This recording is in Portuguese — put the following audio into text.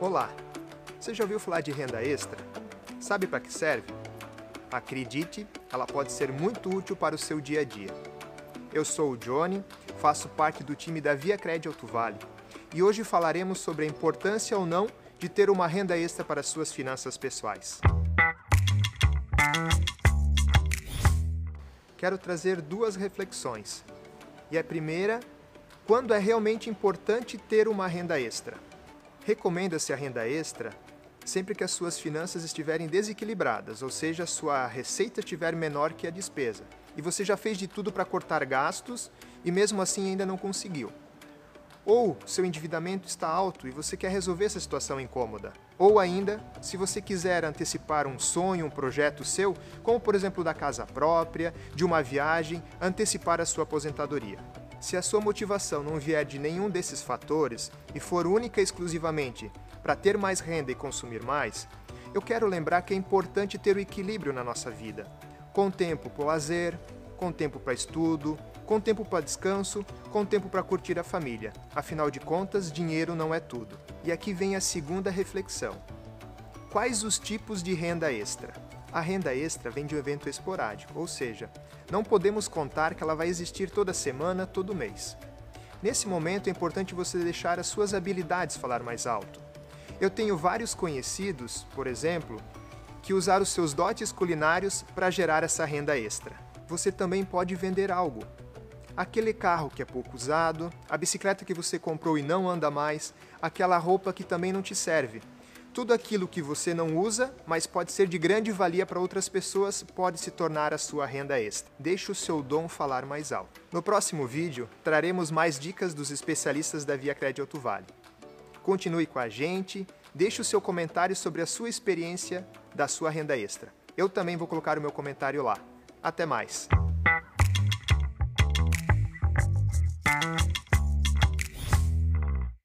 Olá! Você já ouviu falar de renda extra? Sabe para que serve? Acredite, ela pode ser muito útil para o seu dia a dia. Eu sou o Johnny, faço parte do time da Via Cred Alto Vale e hoje falaremos sobre a importância ou não de ter uma renda extra para suas finanças pessoais. Quero trazer duas reflexões. E a primeira, quando é realmente importante ter uma renda extra? Recomenda-se a renda extra sempre que as suas finanças estiverem desequilibradas, ou seja, a sua receita estiver menor que a despesa, e você já fez de tudo para cortar gastos e mesmo assim ainda não conseguiu. Ou seu endividamento está alto e você quer resolver essa situação incômoda. Ou ainda, se você quiser antecipar um sonho, um projeto seu, como por exemplo da casa própria, de uma viagem, antecipar a sua aposentadoria. Se a sua motivação não vier de nenhum desses fatores e for única e exclusivamente para ter mais renda e consumir mais, eu quero lembrar que é importante ter o equilíbrio na nossa vida, com tempo para o lazer, com tempo para estudo, com tempo para descanso, com tempo para curtir a família. Afinal de contas, dinheiro não é tudo. E aqui vem a segunda reflexão. Quais os tipos de renda extra? A renda extra vem de um evento esporádico, ou seja, não podemos contar que ela vai existir toda semana, todo mês. Nesse momento é importante você deixar as suas habilidades falar mais alto. Eu tenho vários conhecidos, por exemplo, que usaram seus dotes culinários para gerar essa renda extra. Você também pode vender algo. Aquele carro que é pouco usado, a bicicleta que você comprou e não anda mais, aquela roupa que também não te serve tudo aquilo que você não usa, mas pode ser de grande valia para outras pessoas, pode se tornar a sua renda extra. Deixe o seu dom falar mais alto. No próximo vídeo, traremos mais dicas dos especialistas da Via Crédito Alto Vale. Continue com a gente, deixe o seu comentário sobre a sua experiência da sua renda extra. Eu também vou colocar o meu comentário lá. Até mais!